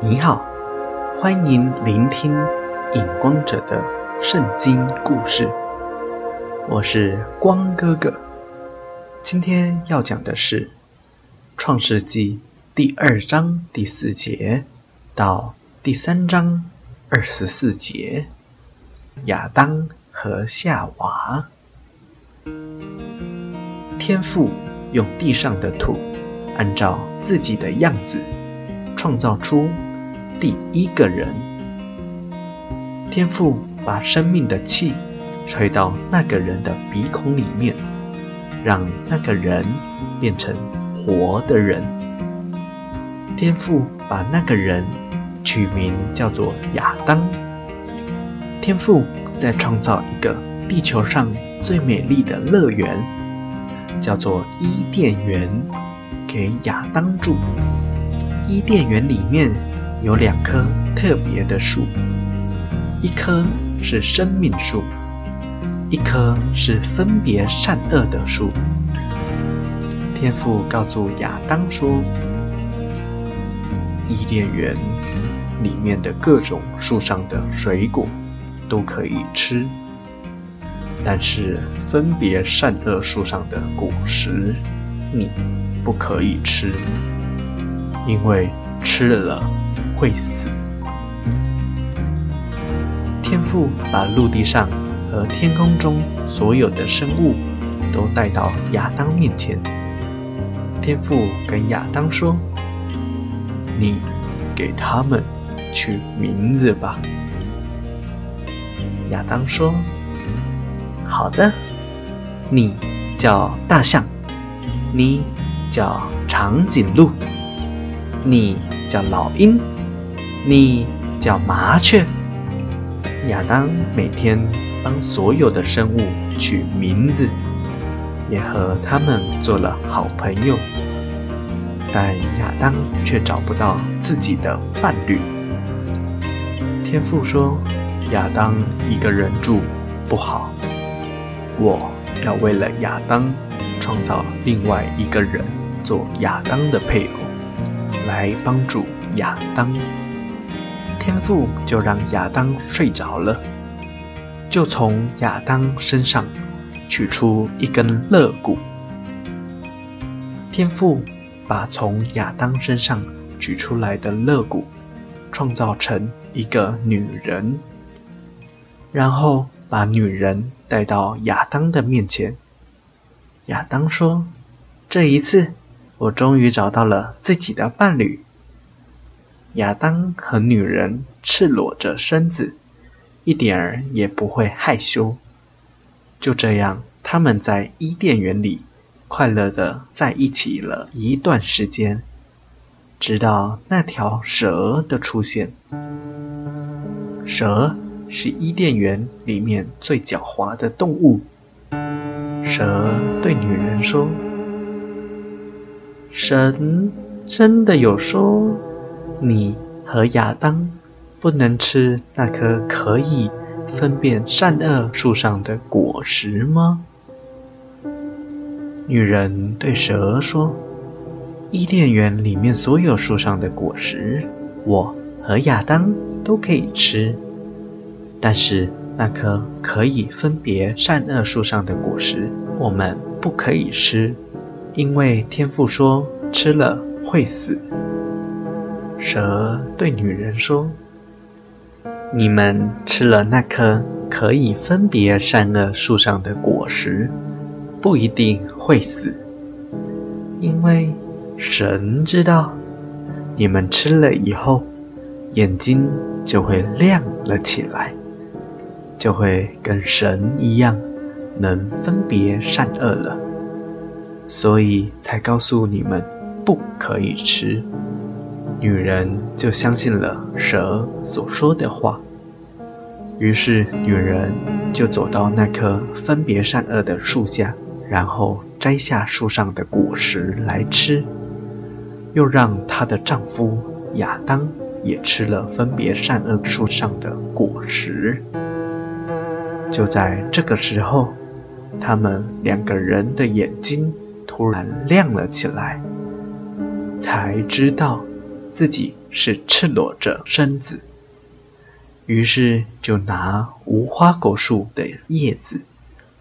你好，欢迎聆听影光者的圣经故事。我是光哥哥，今天要讲的是《创世纪》第二章第四节到第三章二十四节，亚当和夏娃。天父用地上的土，按照自己的样子，创造出。第一个人，天父把生命的气吹到那个人的鼻孔里面，让那个人变成活的人。天父把那个人取名叫做亚当。天父在创造一个地球上最美丽的乐园，叫做伊甸园，给亚当住。伊甸园里面。有两棵特别的树，一棵是生命树，一棵是分别善恶的树。天父告诉亚当说：“伊甸园里面的各种树上的水果都可以吃，但是分别善恶树上的果实你不可以吃，因为吃了。”会死。天父把陆地上和天空中所有的生物都带到亚当面前。天父跟亚当说：“你给他们取名字吧。”亚当说：“好的，你叫大象，你叫长颈鹿，你叫老鹰。”你叫麻雀。亚当每天帮所有的生物取名字，也和他们做了好朋友。但亚当却找不到自己的伴侣。天父说：“亚当一个人住不好，我要为了亚当创造另外一个人做亚当的配偶，来帮助亚当。”天父就让亚当睡着了，就从亚当身上取出一根肋骨。天父把从亚当身上取出来的肋骨创造成一个女人，然后把女人带到亚当的面前。亚当说：“这一次，我终于找到了自己的伴侣。”亚当和女人赤裸着身子，一点儿也不会害羞。就这样，他们在伊甸园里快乐的在一起了一段时间，直到那条蛇的出现。蛇是伊甸园里面最狡猾的动物。蛇对女人说：“神真的有说？”你和亚当不能吃那棵可以分辨善恶树上的果实吗？女人对蛇说：“伊甸园里面所有树上的果实，我和亚当都可以吃，但是那棵可以分别善恶树上的果实，我们不可以吃，因为天父说吃了会死。”蛇对女人说：“你们吃了那棵可以分别善恶树上的果实，不一定会死，因为神知道，你们吃了以后，眼睛就会亮了起来，就会跟神一样，能分别善恶了，所以才告诉你们不可以吃。”女人就相信了蛇所说的话，于是女人就走到那棵分别善恶的树下，然后摘下树上的果实来吃，又让她的丈夫亚当也吃了分别善恶树上的果实。就在这个时候，他们两个人的眼睛突然亮了起来，才知道。自己是赤裸着身子，于是就拿无花果树的叶子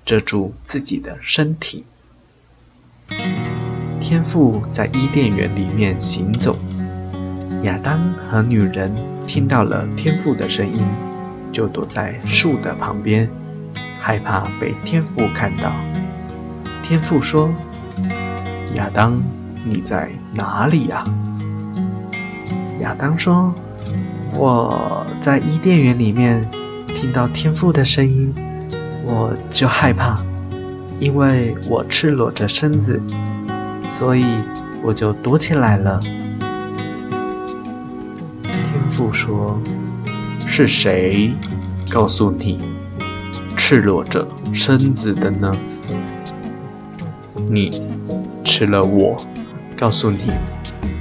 遮住自己的身体。天父在伊甸园里面行走，亚当和女人听到了天父的声音，就躲在树的旁边，害怕被天父看到。天父说：“亚当，你在哪里呀？”亚当说：“我在伊甸园里面听到天父的声音，我就害怕，因为我赤裸着身子。”所以我就躲起来了。天父说：“是谁告诉你赤裸着身子的呢？你吃了我告诉你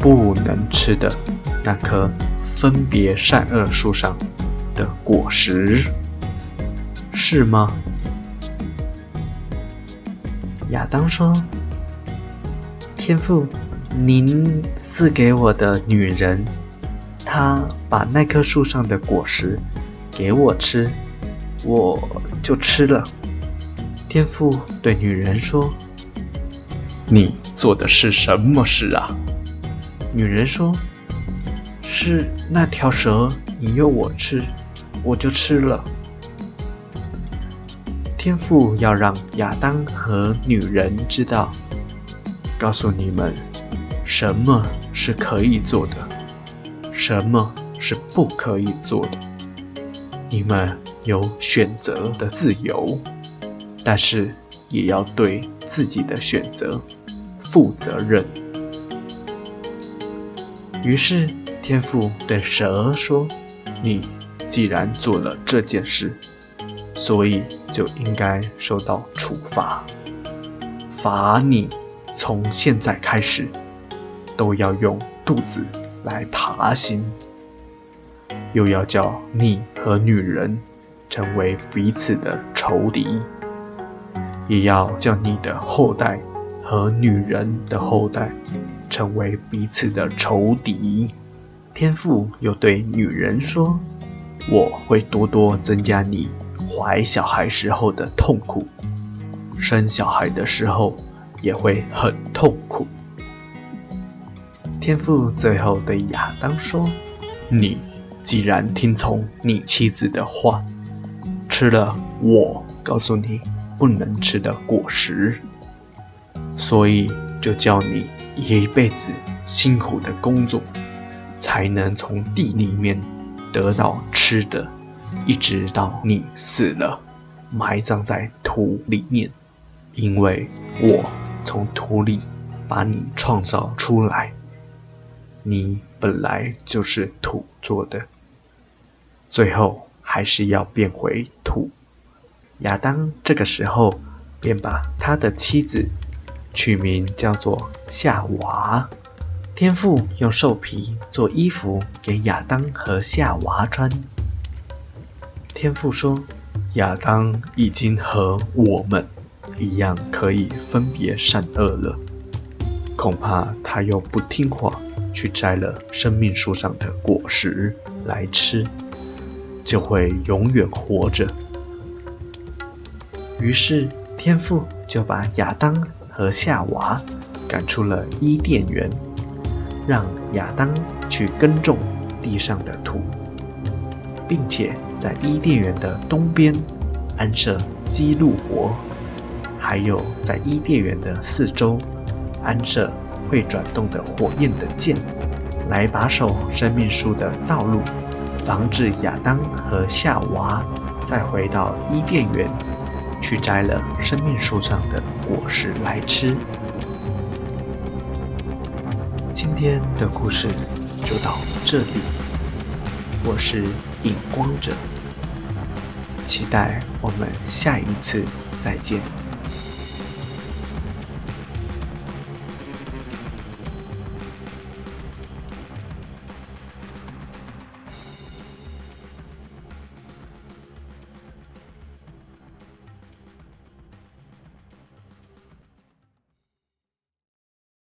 不能吃的那棵分别善恶树上的果实，是吗？”亚当说。天父，您赐给我的女人，她把那棵树上的果实给我吃，我就吃了。天父对女人说：“你做的是什么事啊？”女人说：“是那条蛇引诱我吃，我就吃了。”天父要让亚当和女人知道。告诉你们，什么是可以做的，什么是不可以做的。你们有选择的自由，但是也要对自己的选择负责任。于是天父对蛇说：“你既然做了这件事，所以就应该受到处罚，罚你。”从现在开始，都要用肚子来爬行，又要叫你和女人成为彼此的仇敌，也要叫你的后代和女人的后代成为彼此的仇敌。天父又对女人说：“我会多多增加你怀小孩时候的痛苦，生小孩的时候。”也会很痛苦。天父最后对亚当说：“你既然听从你妻子的话，吃了我告诉你不能吃的果实，所以就叫你一辈子辛苦的工作，才能从地里面得到吃的，一直到你死了，埋葬在土里面，因为我。”从土里把你创造出来，你本来就是土做的，最后还是要变回土。亚当这个时候便把他的妻子取名叫做夏娃。天父用兽皮做衣服给亚当和夏娃穿。天父说：“亚当已经和我们。”一样可以分别善恶了，恐怕他又不听话，去摘了生命树上的果实来吃，就会永远活着。于是天父就把亚当和夏娃赶出了伊甸园，让亚当去耕种地上的土，并且在伊甸园的东边安设基路伯。还有在伊甸园的四周安设会转动的火焰的剑，来把守生命树的道路，防止亚当和夏娃再回到伊甸园去摘了生命树上的果实来吃。今天的故事就到这里，我是影光者，期待我们下一次再见。